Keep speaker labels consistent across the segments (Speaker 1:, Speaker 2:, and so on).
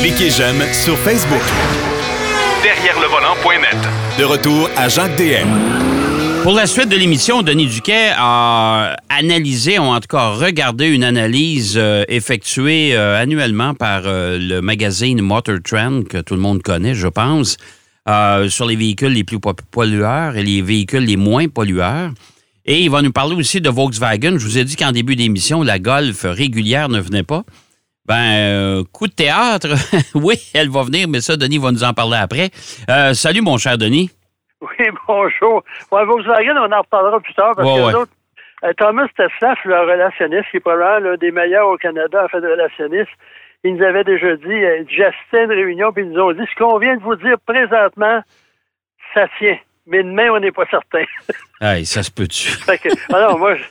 Speaker 1: Cliquez j'aime sur Facebook.
Speaker 2: Derrière le volant.net.
Speaker 1: De retour à Jacques DM.
Speaker 3: Pour la suite de l'émission, Denis Duquet a analysé, ou en tout cas regardé une analyse euh, effectuée euh, annuellement par euh, le magazine Motor Trend, que tout le monde connaît, je pense, euh, sur les véhicules les plus po- pollueurs et les véhicules les moins pollueurs. Et il va nous parler aussi de Volkswagen. Je vous ai dit qu'en début d'émission, la Golf régulière ne venait pas. Ben, euh, coup de théâtre, oui, elle va venir, mais ça, Denis va nous en parler après. Euh, salut, mon cher Denis.
Speaker 4: Oui, bonjour. Ouais, Volkswagen, on en reparlera plus tard parce
Speaker 3: Ouais,
Speaker 4: que
Speaker 3: ouais.
Speaker 4: autres, euh, Thomas Teslaff, le relationniste, qui est probablement l'un des meilleurs au Canada en fait de relationniste, il nous avait déjà dit, euh, j'assistais une réunion, puis ils nous ont dit, ce qu'on vient de vous dire présentement, ça tient. Mais demain, on n'est pas certain.
Speaker 3: Hey, ça se peut-tu?
Speaker 4: alors, moi, je-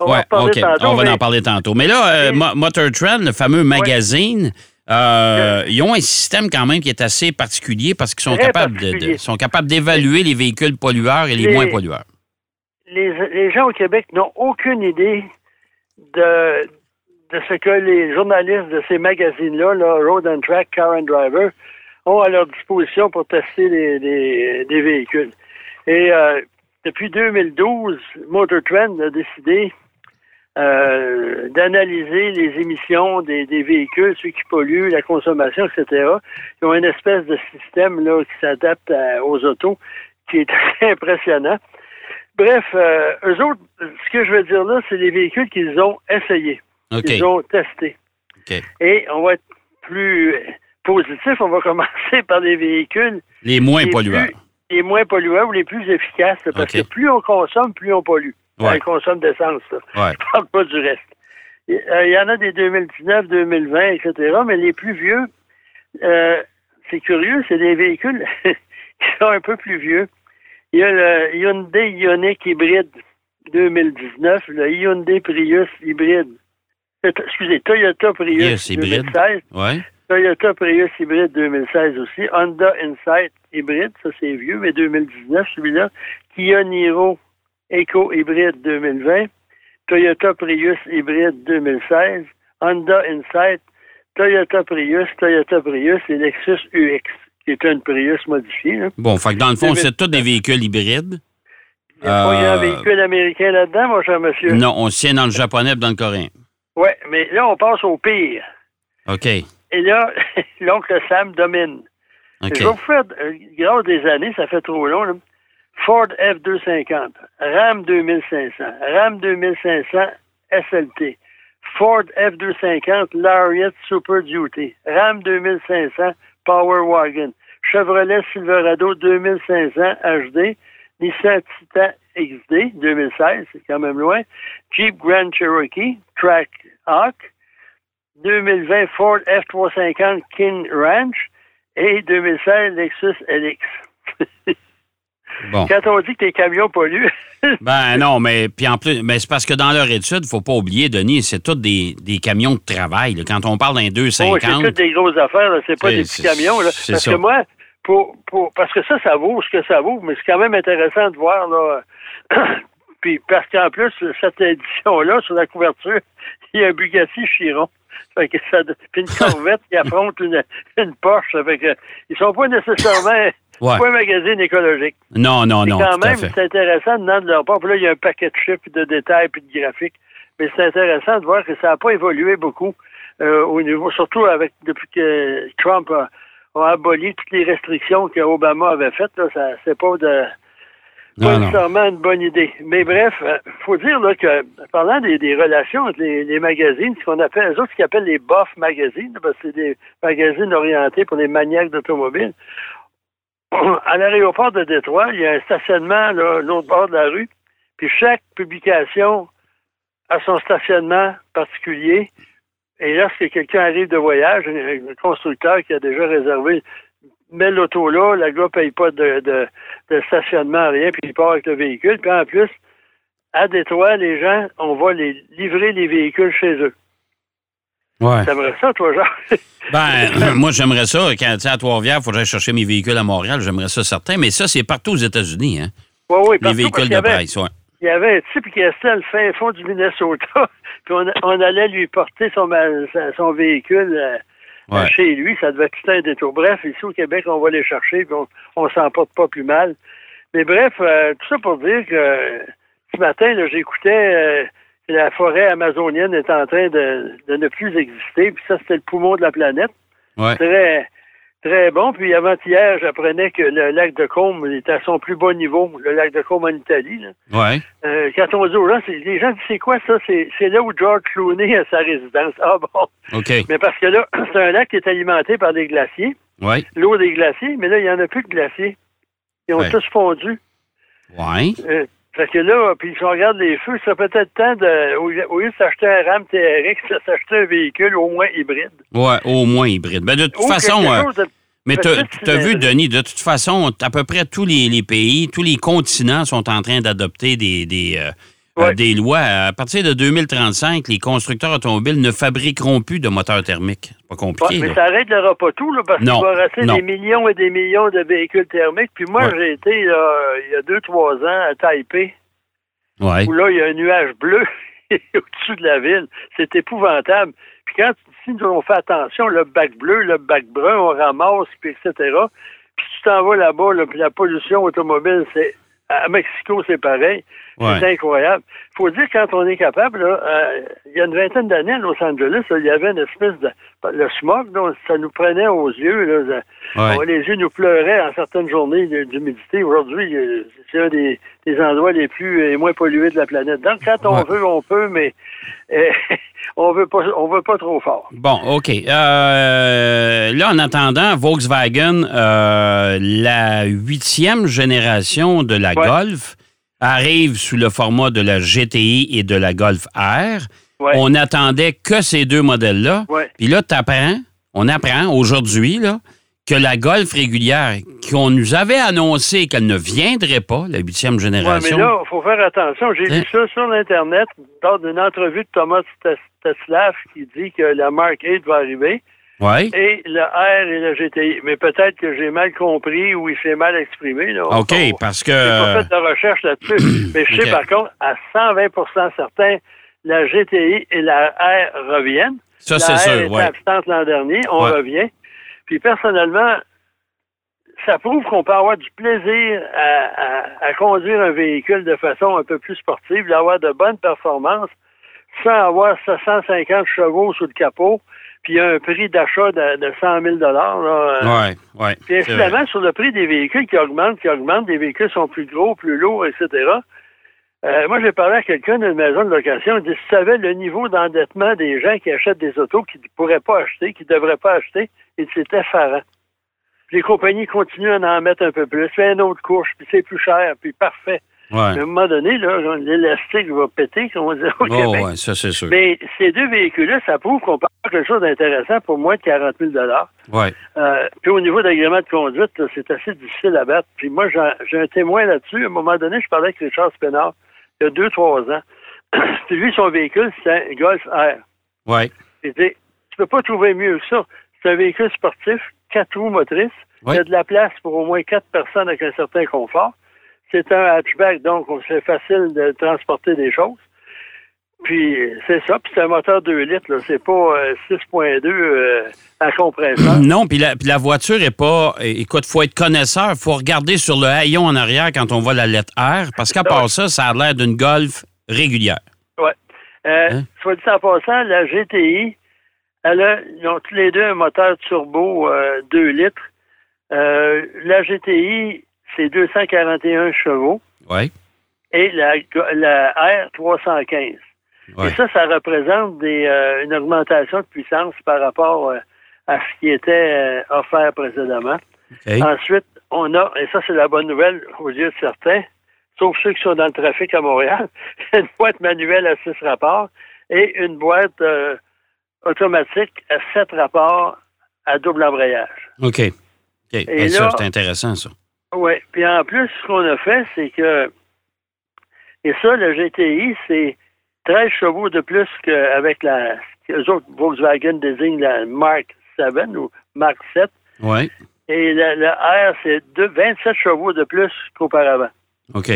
Speaker 4: on va en
Speaker 3: Ouais,
Speaker 4: tantôt.
Speaker 3: on va en parler tantôt. Mais là, euh, Motor Trend, le fameux magazine, euh, ils ont un système quand même qui est assez particulier parce qu'ils sont capables de- sont capables d'évaluer les véhicules pollueurs et les,
Speaker 4: Les-
Speaker 3: moins pollueurs.
Speaker 4: les, les gens au Québec n'ont aucune idée de, de ce que les journalistes de ces magazines-là, là, Road and Track, Car and Driver, ont à leur disposition pour tester les, les- des véhicules. Et euh, depuis 2012, Motor Trend a décidé euh, d'analyser les émissions des, des véhicules, ceux qui polluent, la consommation, etc. Ils ont une espèce de système là, qui s'adapte aux autos, qui est assez impressionnant. Bref, euh, eux autres, ce que je veux dire là, c'est les véhicules qu'ils ont essayés, qu'ils ont testés. Et on va être plus positif, on va commencer par les véhicules
Speaker 3: Les moins
Speaker 4: les plus- les moins pollueurs ou les plus efficaces, parce que plus on consomme, plus on pollue.
Speaker 3: Ouais.
Speaker 4: On consomme d'essence.
Speaker 3: Ouais.
Speaker 4: Je parle pas du reste. Il euh, y en a des 2019, 2020, etc., mais les plus vieux, euh, c'est curieux, c'est des véhicules qui sont un peu plus vieux. Il y a le Hyundai Ioniq hybride 2019, le Hyundai Prius hybride. Euh, Excusez, Toyota Prius
Speaker 3: Prius hybride.
Speaker 4: 2016.
Speaker 3: Ouais.
Speaker 4: Toyota Prius hybride 2016 aussi. Honda Insight hybride, ça c'est vieux, mais 2019 celui-là. Kia Niro Eco hybride 2020. Toyota Prius hybride 2016. Honda Insight, Toyota Prius, Toyota Prius et Lexus UX, qui est une Prius modifiée. là.
Speaker 3: Bon, fait que dans le fond,
Speaker 4: 2019.
Speaker 3: c'est tous des véhicules hybrides.
Speaker 4: Il n'y a pas
Speaker 3: Euh,
Speaker 4: un véhicule américain là-dedans, mon cher monsieur?
Speaker 3: Non, on tient dans le japonais et dans le coréen.
Speaker 4: Oui, mais là, on passe au pire.
Speaker 3: OK.
Speaker 4: Et là, l'oncle Sam domine.
Speaker 3: OK.
Speaker 4: Je vais vous faire, euh, grâce des années, ça fait trop long, là. Ford F250, Ram 2500, Ram 2500 SLT, Ford F250 Lariat Super Duty, Ram 2500 Power Wagon, Chevrolet Silverado 2500 HD, Nissan Titan XD 2016, c'est quand même loin, Jeep Grand Cherokee, Track Hawk, 2020 Ford F350 King Ranch et 2016 Lexus LX.
Speaker 3: Bon.
Speaker 4: Quand on dit que tes camions polluent,
Speaker 3: Ben non, mais puis en plus, mais c'est parce que dans leur étude, il faut pas oublier, Denis, c'est tous des, des camions de travail. là. Quand on parle d'un
Speaker 4: oh,
Speaker 3: 250,
Speaker 4: c'est toutes des grosses affaires, c'est pas des petits camions. Là. Parce
Speaker 3: ça.
Speaker 4: que moi, pour, pour, parce que ça, ça vaut ce que ça vaut, mais c'est quand même intéressant de voir. Là, puis parce qu'en plus, cette édition-là, sur la couverture, il y a un Bugatti Chiron. Fait que ça, puis une Corvette qui affronte une, une Porsche. Fait que ils sont pas nécessairement
Speaker 3: Ouais.
Speaker 4: pas un magazine écologique.
Speaker 3: non, non, non,
Speaker 4: quand même, c'est intéressant de de leur part. Puis là, il y a un paquet de chiffres, de détails, puis de graphiques. Mais c'est intéressant de voir que ça n'a pas évolué beaucoup euh, au niveau, surtout avec depuis que Trump a, a aboli toutes les restrictions que Obama avait faites. Là, ça, c'est pas de pas nécessairement une bonne idée. Mais bref, il faut dire là, que parlant des, des relations entre les, les magazines, ce qu'on appelle, les autres, ce qu'ils appellent les bof magazines, parce que c'est des magazines orientés pour les maniaques d'automobile. À l'aéroport de Détroit, il y a un stationnement là, l'autre bord de la rue, puis chaque publication a son stationnement particulier. Et lorsque quelqu'un arrive de voyage, un, constructeur qui a déjà réservé met l'auto là, le gars paye pas de stationnement, rien, puis il part avec le véhicule. Puis en plus, à Détroit, les gens, on va les livrer les véhicules chez eux.
Speaker 3: Ouais.
Speaker 4: T'aimerais ça, toi, genre?
Speaker 3: Ben, moi, j'aimerais ça. Quand tu à Trois-Rivières, il faudrait chercher mes véhicules à Montréal. J'aimerais ça certain. Mais ça, c'est partout aux États-Unis, hein?
Speaker 4: Oui, oui,
Speaker 3: Les véhicules de presse.
Speaker 4: Il y avait un type qui restait à le fin fond du Minnesota, puis on, on allait lui porter son, son véhicule euh,
Speaker 3: Ouais.
Speaker 4: Chez lui, ça devait être tout un détour. Bref, ici au Québec, on va les chercher, puis on, on s'en porte pas plus mal. Mais bref, euh, tout ça pour dire que euh, ce matin, j'écoutais euh, la forêt amazonienne est en train de, de ne plus exister, puis ça, c'était le poumon de la planète.
Speaker 3: Ouais.
Speaker 4: Très, très bon. Puis avant-hier, j'apprenais que le lac de Côme était à son plus bas niveau, le lac de Côme en Italie. là.
Speaker 3: Ouais.
Speaker 4: Euh, quand on dit aux gens, c'est- les gens disent c'est quoi ça? C'est là où George Clooney a sa résidence. Ah bon? Mais parce que là, c'est un lac qui est alimenté par des glaciers,
Speaker 3: Ouais.
Speaker 4: l'eau des glaciers, mais là, il n'y en a plus de glaciers. Ils ont
Speaker 3: Ouais.
Speaker 4: tous fondu.
Speaker 3: Ouais.
Speaker 4: Euh, fait que là, puis si on regarde les feux, ça peut être temps de, au lieu de s'acheter un RAM TRX, de s'acheter un véhicule au moins hybride.
Speaker 3: Ouais, au moins hybride. Ben, de toute
Speaker 4: Ou
Speaker 3: façon, euh,
Speaker 4: de-
Speaker 3: mais tu as vu. Denis, de toute façon, à peu près tous les, les pays, tous les continents sont en train d'adopter des, des, euh,
Speaker 4: Ouais.
Speaker 3: euh, des lois. À partir de 2035, les constructeurs automobiles ne fabriqueront plus de moteurs thermiques. C'est pas
Speaker 4: Ouais,
Speaker 3: compliqué.
Speaker 4: mais
Speaker 3: là.
Speaker 4: ça réglera pas tout, là, parce qu'il va rester
Speaker 3: non.
Speaker 4: des millions et des millions de véhicules thermiques. Puis moi,
Speaker 3: Ouais.
Speaker 4: j'ai été, là, il y a deux, trois ans, à Taipei,
Speaker 3: Ouais.
Speaker 4: où là, il y a un nuage bleu au-dessus de la ville. C'est épouvantable. Puis quand, si nous on fait attention, le bac bleu, le bac brun, on ramasse, puis etc. Puis tu t'en vas là-bas, là, puis la pollution automobile, c'est à Mexico, c'est pareil.
Speaker 3: Ouais.
Speaker 4: C'est incroyable. Il faut dire, quand on est capable, là, euh, il y a une vingtaine d'années à Los Angeles, là, il y avait une espèce de... Le smog, là, ça nous prenait aux yeux. Là, les yeux nous pleuraient en certaines journées d'humidité. Aujourd'hui, euh, c'est un des, des endroits les plus les moins pollués de la planète. Donc, quand on
Speaker 3: Ouais.
Speaker 4: veut, on peut, mais euh, on veut pas on veut pas trop fort.
Speaker 3: Bon, OK. Euh, là, en attendant, Volkswagen, euh, la huitième génération de la
Speaker 4: Ouais.
Speaker 3: Golf arrive sous le format de la GTI et de la Golf R.
Speaker 4: Ouais.
Speaker 3: On n'attendait que ces deux modèles-là. Puis là, t'apprends, on apprend aujourd'hui, là, que la Golf régulière, qu'on nous avait annoncé qu'elle ne viendrait pas, la huitième génération.
Speaker 4: mais là, il faut faire attention. J'ai
Speaker 3: Hein?
Speaker 4: lu ça sur l'Internet lors d'une entrevue de Thomas Tes- Teslav qui dit que la Mark 8 va arriver
Speaker 3: ouais.
Speaker 4: et le R et le GTI. Mais peut-être que j'ai mal compris ou il s'est mal exprimé. Là.
Speaker 3: OK,
Speaker 4: On-
Speaker 3: parce que.
Speaker 4: J'ai pas fait de recherche là-dessus. Mais je sais par contre, à 120% certain, la GTI et la R reviennent.
Speaker 3: Ça, c'est sûr, ouais.
Speaker 4: absente l'an dernier, on
Speaker 3: Ouais.
Speaker 4: revient. Puis personnellement, ça prouve qu'on peut avoir du plaisir à, à- à conduire un véhicule de façon un peu plus sportive, d'avoir de bonnes performances, sans avoir 750 chevaux sous le capot, puis un prix d'achat de, de 100 000 là, euh,
Speaker 3: Ouais, ouais.
Speaker 4: puis incidemment, sur le prix des véhicules qui augmentent, qui augmentent, des véhicules sont plus gros, plus lourds, etc. Euh, moi, j'ai parlé à quelqu'un d'une maison de location, il dit, si tu savais le niveau d'endettement des gens qui achètent des autos qu'ils ne pourraient pas acheter, qu'ils ne devraient pas acheter, et c'est effarant. Puis les compagnies continuent à en mettre un peu plus, fait une autre couche, puis c'est plus cher, puis parfait.
Speaker 3: Ouais.
Speaker 4: À un moment donné, l'élastique va péter, comme on dit au
Speaker 3: Oh,
Speaker 4: Québec.
Speaker 3: ouais, ça, c'est sûr.
Speaker 4: Mais ces deux véhicules-là, ça prouve qu'on peut avoir quelque chose d'intéressant pour moins de 40 000
Speaker 3: Ouais.
Speaker 4: euh, puis au niveau d'agrément de conduite, c'est assez difficile à battre. Puis moi, j'ai un témoin là-dessus. À un moment donné, je parlais avec Richard Spénard, il y a deux, trois ans. puis lui, son véhicule, c'est un Golf R.
Speaker 3: Ouais.
Speaker 4: Il dit, tu peux pas trouver mieux que ça. C'est un véhicule sportif, quatre roues motrices. Il y a de la place pour au moins quatre personnes avec un certain confort. C'est un hatchback, donc c'est facile de transporter des choses. Puis c'est ça, puis c'est un moteur 2 litres, là. c'est pas euh, 6.2 euh, à compresseur.
Speaker 3: Non, puis la, puis la voiture est pas. Écoute, faut être connaisseur, faut regarder sur le haillon en arrière quand on voit la lettre R, parce qu'à part ça, ça a l'air d'une Golf régulière.
Speaker 4: Ouais. Euh,
Speaker 3: Hein?
Speaker 4: Soit dit en passant, la GTI, elle a, ils ont tous les deux un moteur turbo euh, 2 litres. Euh, la GTI, c'est 241 chevaux
Speaker 3: Ouais.
Speaker 4: et la, la R, 315.
Speaker 3: Ouais.
Speaker 4: Et ça, ça représente des, euh, une augmentation de puissance par rapport euh, à ce qui était euh, offert précédemment.
Speaker 3: OK.
Speaker 4: Ensuite, on a, et ça c'est la bonne nouvelle aux yeux de certains, sauf ceux qui sont dans le trafic à Montréal, une boîte manuelle à six rapports et une boîte euh, automatique à sept rapports à double embrayage.
Speaker 3: OK. Ben,
Speaker 4: là-
Speaker 3: c'est intéressant, ça.
Speaker 4: Oui. Puis en plus, ce qu'on a fait, c'est que, et ça, le GTI, c'est 13 chevaux de plus qu'avec la, eux autres, Volkswagen désignent la Mark 7 ou Mark 7.
Speaker 3: Ouais.
Speaker 4: Et le, le R, c'est deux- 27 chevaux de plus qu'auparavant.
Speaker 3: OK.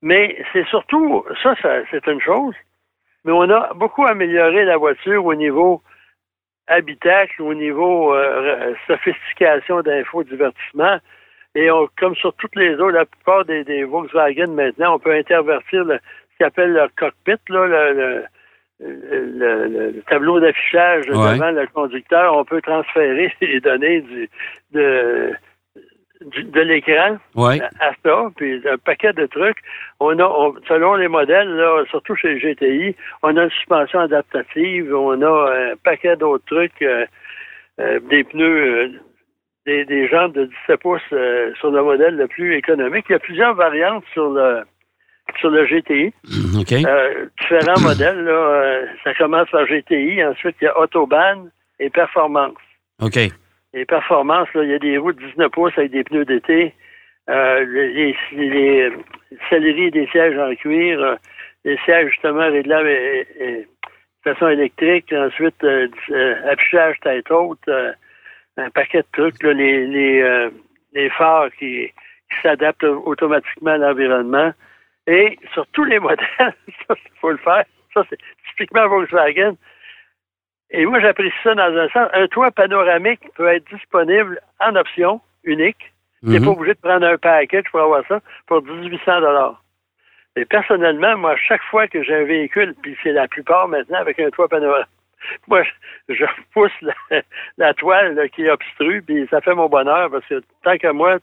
Speaker 4: Mais c'est surtout, ça, ça, c'est une chose, mais on a beaucoup amélioré la voiture au niveau habitacle, au niveau euh, sophistication d'infodivertissement. Et on, comme sur toutes les autres, la plupart des, des Volkswagen maintenant, on peut intervertir le, ce qu'on appelle le cockpit, là, le, le le, le, tableau d'affichage
Speaker 3: Ouais.
Speaker 4: devant le conducteur, on peut transférer les données du, de, de l'écran
Speaker 3: Oui.
Speaker 4: à ça, puis un paquet de trucs. On a, on- selon les modèles, là, surtout chez GTI, on a une suspension adaptative, on a un paquet d'autres trucs, euh, euh, des pneus, euh, des, des jantes de 17 pouces sur le modèle le plus économique. Il y a plusieurs variantes sur le sur le GTI.
Speaker 3: OK.
Speaker 4: Euh, différents modèles. Là, ça commence par GTI, ensuite il y a Autobahn et Performance.
Speaker 3: OK.
Speaker 4: Les performances, il y a des roues de 19 pouces avec des pneus d'été, euh, les, les, des sièges en cuir, euh, les sièges justement réglables de façon électrique, ensuite euh, affichage tête haute, un paquet de trucs, les, les, les phares qui, qui s'adaptent automatiquement à l'environnement. Et sur tous les modèles, ça, il faut le faire. Ça, c'est typiquement Volkswagen. Et moi, j'apprécie ça dans un sens. Un toit panoramique peut être disponible en option unique. Tu n'es
Speaker 3: Mhm.
Speaker 4: pas obligé de prendre un package pour avoir ça pour 1800 dollars. Et personnellement, moi, chaque fois que j'ai un véhicule, puis c'est la plupart maintenant avec un toit panoramique, moi, je, pousse la, la toile là, qui est obstrue, puis ça fait mon bonheur parce que tant que moi,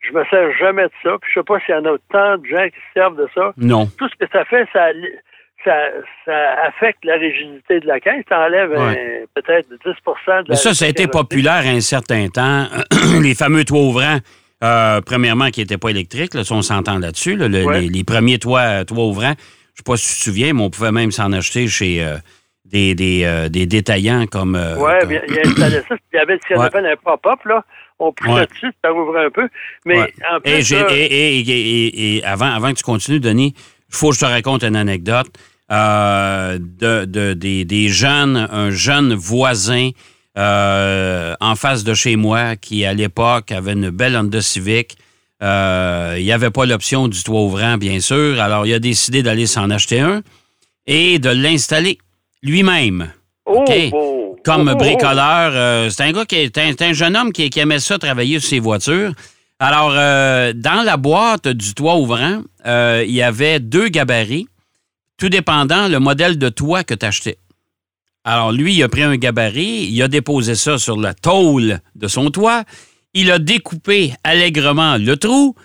Speaker 4: je me sers jamais de ça. Puis je sais pas s'il y en a autant de gens qui se servent de ça
Speaker 3: Non.
Speaker 4: tout ce que ça fait, ça, ça, ça affecte la rigidité de la caisse. Ça enlève
Speaker 3: Ouais.
Speaker 4: euh, peut-être 10 de la
Speaker 3: Mais ça, ça a été populaire à un certain temps. les fameux toits ouvrants, euh, premièrement, qui n'étaient pas électriques, là, si on s'entend là-dessus. là, le-
Speaker 4: Ouais.
Speaker 3: les, les premiers toits, toits ouvrants, je sais pas si tu te souviens, mais on pouvait même s'en acheter chez euh, des, des, euh, des détaillants comme... euh,
Speaker 4: Oui,
Speaker 3: comme-
Speaker 4: bien, il a installé ça. Il y avait ce qu'on
Speaker 3: Ouais.
Speaker 4: appelle un pop-up, là. On poussait
Speaker 3: Ouais.
Speaker 4: dessus, ça ouvrait un peu. Mais
Speaker 3: Ouais.
Speaker 4: en plus,
Speaker 3: et avant, avant que tu continues, Denis, il faut que je te raconte une anecdote euh, de, de- des, des jeunes, un jeune voisin euh, en face de chez moi qui, à l'époque, avait une belle Honda Civic. Euh, il n'y avait pas l'option du toit ouvrant, bien sûr. Alors, il a décidé d'aller s'en acheter un et de l'installer lui-même.
Speaker 4: oh, bon.
Speaker 3: Comme
Speaker 4: Oh, oh,
Speaker 3: bricoleur, c'est un gars qui est un, jeune homme qui, qui aimait ça travailler sur ses voitures. Alors, dans la boîte du toit ouvrant, il y avait deux gabarits, tout dépendant le modèle de toit que tu achetais. Alors, lui, il a pris un gabarit, il a déposé ça sur la tôle de son toit, il a découpé allègrement le trou,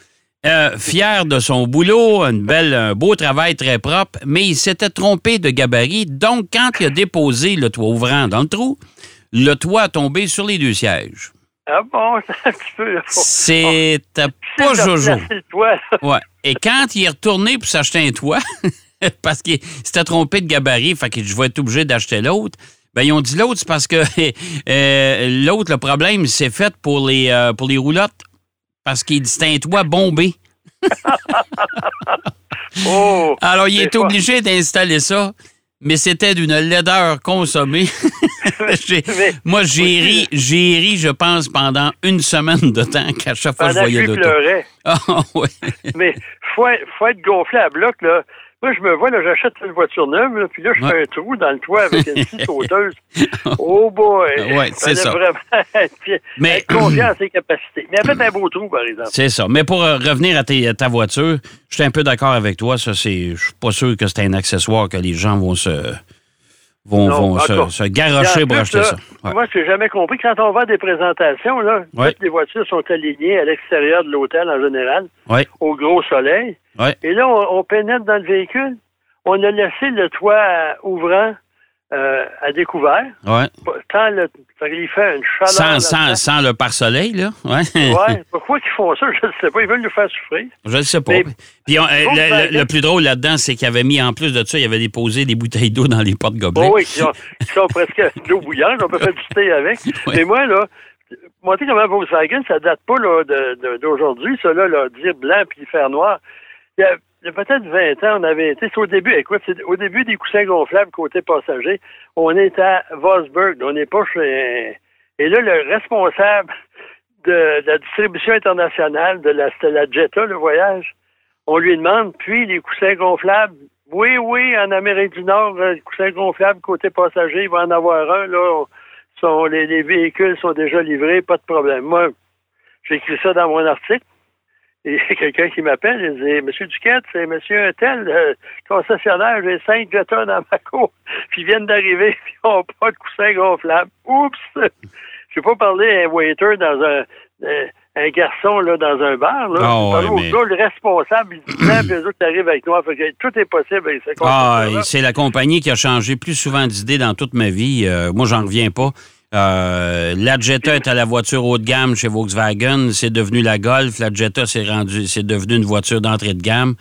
Speaker 3: euh, fier de son boulot, une belle, un beau travail très propre, mais il s'était trompé de gabarit. Donc, quand il a déposé le toit ouvrant dans le trou, le toit a tombé sur les deux sièges.
Speaker 4: Ah bon, c'est un petit peu.
Speaker 3: C'était pas jojo. Ouais. Et quand il est retourné pour s'acheter un toit, parce qu'il s'était trompé de gabarit, fait que je vais être obligé d'acheter l'autre. Ben, ils ont dit l'autre, c'est parce que euh, l'autre, le problème, c'est fait pour les, euh, pour les roulottes. Parce qu'il dit un toit bombé.
Speaker 4: Oh,
Speaker 3: Alors, il est obligé d'installer ça, mais c'était d'une laideur consommée.
Speaker 4: Mais-
Speaker 3: moi, j'ai ri, j'ai ri, je pense, pendant une semaine de temps qu'à chaque fois que je voyais l'auto. Ah, ouais.
Speaker 4: Mais faut, faut être gonflé à bloc, là. Moi, je me vois, là, j'achète une voiture neuve, là, puis là, je
Speaker 3: Ouais.
Speaker 4: fais un trou dans le toit avec une scie sauteuse. Oh boy!
Speaker 3: Ouais, c'est
Speaker 4: Fallait
Speaker 3: ça.
Speaker 4: vraiment
Speaker 3: Mais-
Speaker 4: être confiant en ses capacités. Mais fait un beau trou, par exemple.
Speaker 3: C'est ça. Mais pour euh, revenir à, tes- à ta voiture, je suis un peu d'accord avec toi. Ça, c'est, je suis pas sûr que c'est un accessoire que les gens vont se, vont,
Speaker 4: Non,
Speaker 3: vont se, garocher pour acheter ça. Ouais.
Speaker 4: Moi, j'ai jamais compris. Quand on va à des présentations, là,
Speaker 3: Ouais.
Speaker 4: toutes les voitures sont alignées à l'extérieur de l'hôtel en général,
Speaker 3: Ouais.
Speaker 4: au gros soleil. Et là, on, on pénètre dans le véhicule. On a laissé le toit euh, ouvrant euh, à découvert.
Speaker 3: Ouais.
Speaker 4: Tant le, fait une chaleur.
Speaker 3: Sans, sans, sans le pare-soleil, là. Ouais.
Speaker 4: Ouais. Pourquoi ils font ça? Je ne sais pas. Ils veulent nous faire souffrir.
Speaker 3: Je ne sais pas.
Speaker 4: Mais-
Speaker 3: Puis on- euh, le, le- le plus drôle là-dedans, c'est qu'il avait mis, en plus de ça, il avait déposé des bouteilles d'eau dans les portes gobelets.
Speaker 4: Oh oui, qui, ont- qui sont presque de l'eau bouillante. On peut faire du thé avec.
Speaker 3: Ouais.
Speaker 4: Mais moi, là, montrer comment Volkswagen, ça date pas d'aujourd'hui, ça, là, là, dire blanc puis faire noir. Il y a, il y a peut-être 20 ans, on avait été, au début, écoute, c'est au début des coussins gonflables côté passager, on est à Wolfsburg, on n'est pas chez... Et là, le responsable de, la distribution internationale de la, la Jetta, le voyage, on lui demande, puis les coussins gonflables, oui, oui, en Amérique du Nord, euh, les coussins gonflables côté passager, il va en avoir un, là, sont, les, les véhicules sont déjà livrés, pas de problème. Moi, j'ai écrit ça dans mon article. Et il y a quelqu'un qui m'appelle et dit Monsieur Duquette, c'est Monsieur un tel, le concessionnaire, j'ai cinq Jetta dans ma cour, puis ils viennent d'arriver, puis ils n'ont pas de coussin gonflable. Oups! Je pas parler à un waiter dans un, euh, un garçon là, dans un bar. Là. Je
Speaker 3: ouais, mais-
Speaker 4: au gars, le responsable, il dit eux autres arrivent avec que tout est possible avec ce
Speaker 3: Ah, c'est la compagnie qui a changé plus souvent d'idées dans toute ma vie. Euh, moi, j'en reviens pas. Euh, la Jetta est à la voiture haut de gamme chez Volkswagen. C'est devenu la Golf. La Jetta, c'est rendu, c'est devenu une voiture d'entrée de gamme.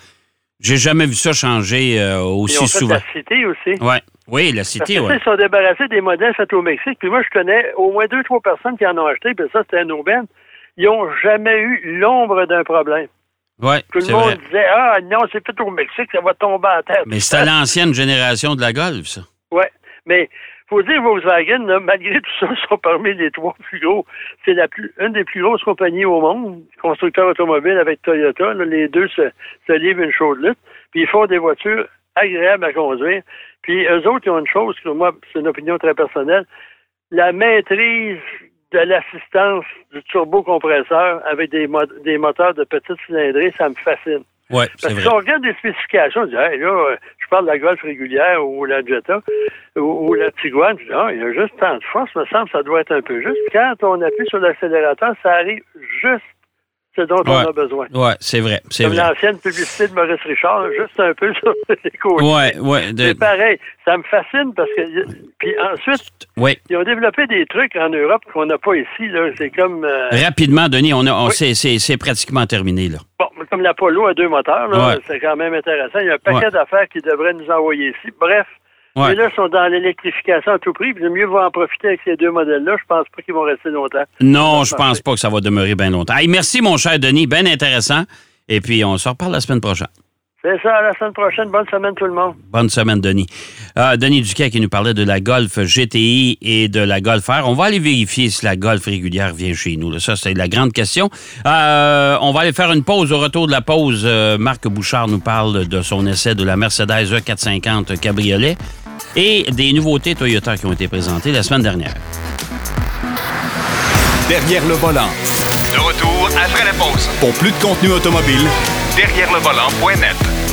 Speaker 3: J'ai jamais vu ça changer euh, aussi
Speaker 4: fait
Speaker 3: souvent.
Speaker 4: la cité aussi.
Speaker 3: Ouais. Oui, la cité, ouais.
Speaker 4: Ils sont débarrassés des modèles faits au Mexique. Puis moi, je connais au moins deux, trois personnes qui en ont acheté, puis ça, c'était un aubaine. Ils n'ont jamais eu l'ombre d'un problème.
Speaker 3: Ouais,
Speaker 4: Tout le
Speaker 3: c'est
Speaker 4: monde
Speaker 3: vrai.
Speaker 4: disait Ah non, c'est fait au Mexique, ça va tomber à terre.
Speaker 3: Mais c'était l'ancienne génération de la Golf, ça.
Speaker 4: Ouais. Mais faut dire Volkswagen, là, malgré tout ça, sont parmi les trois plus gros. C'est la plus une des plus grosses compagnies au monde, constructeur automobile avec Toyota. là, les deux se, se livrent une chaude lutte. Puis ils font des voitures agréables à conduire. Puis eux autres, ils ont une chose que moi, c'est une opinion très personnelle. La maîtrise de l'assistance du turbocompresseur avec des, mo- des moteurs de petite cylindrée, ça me fascine.
Speaker 3: Ouais, c'est
Speaker 4: Parce que
Speaker 3: vrai.
Speaker 4: si on regarde les spécifications, on dit, hey, là, je parle de la Golf régulière ou la Jetta ou, ou la Tiguan, je dis, ah, il y a juste tant de force, me semble, ça doit être un peu juste. Quand on appuie sur l'accélérateur, ça arrive juste ce dont on a besoin.
Speaker 3: Ouais, c'est vrai. C'est
Speaker 4: Comme l'ancienne publicité de Maurice Richard, juste un peu sur les côtés.
Speaker 3: Ouais, ouais. de-
Speaker 4: C'est pareil. Ça me fascine parce que. Puis ensuite,
Speaker 3: ouais.
Speaker 4: ils ont développé des trucs en Europe qu'on n'a pas ici. Là. C'est comme. euh,
Speaker 3: Rapidement, Denis, on a, on,
Speaker 4: Oui.
Speaker 3: c'est, c'est- c'est pratiquement terminé, là.
Speaker 4: Bon, comme l'Apollo à deux moteurs, là,
Speaker 3: Ouais.
Speaker 4: c'est quand même intéressant. Il y a un paquet d'affaires qui devraient nous envoyer ici. Bref,
Speaker 3: Ouais.
Speaker 4: mais là, ils sont dans l'électrification à tout prix. Puis, mieux va en profiter avec ces deux modèles-là. Je pense pas qu'ils vont rester longtemps.
Speaker 3: Non, je pense pas que ça va demeurer bien longtemps. Hey, merci, mon cher Denis. Bien intéressant. Et puis, on se reparle la semaine prochaine.
Speaker 4: C'est ça, à la semaine prochaine. Bonne semaine, tout le monde.
Speaker 3: Bonne semaine, Denis. Euh, Denis Duquet qui nous parlait de la Golf GTI et de la Golf R. On va aller vérifier si la Golf régulière vient chez nous. là. Ça, c'est la grande question. Euh, on va aller faire une pause. Au retour de la pause, euh, Marc Bouchard nous parle de son essai de la Mercedes E E450 Cabriolet et des nouveautés Toyota qui ont été présentées la semaine dernière.
Speaker 1: Derrière le volant.
Speaker 2: De retour après la pause.
Speaker 1: Pour plus de contenu automobile,
Speaker 2: Derrière le volant.net.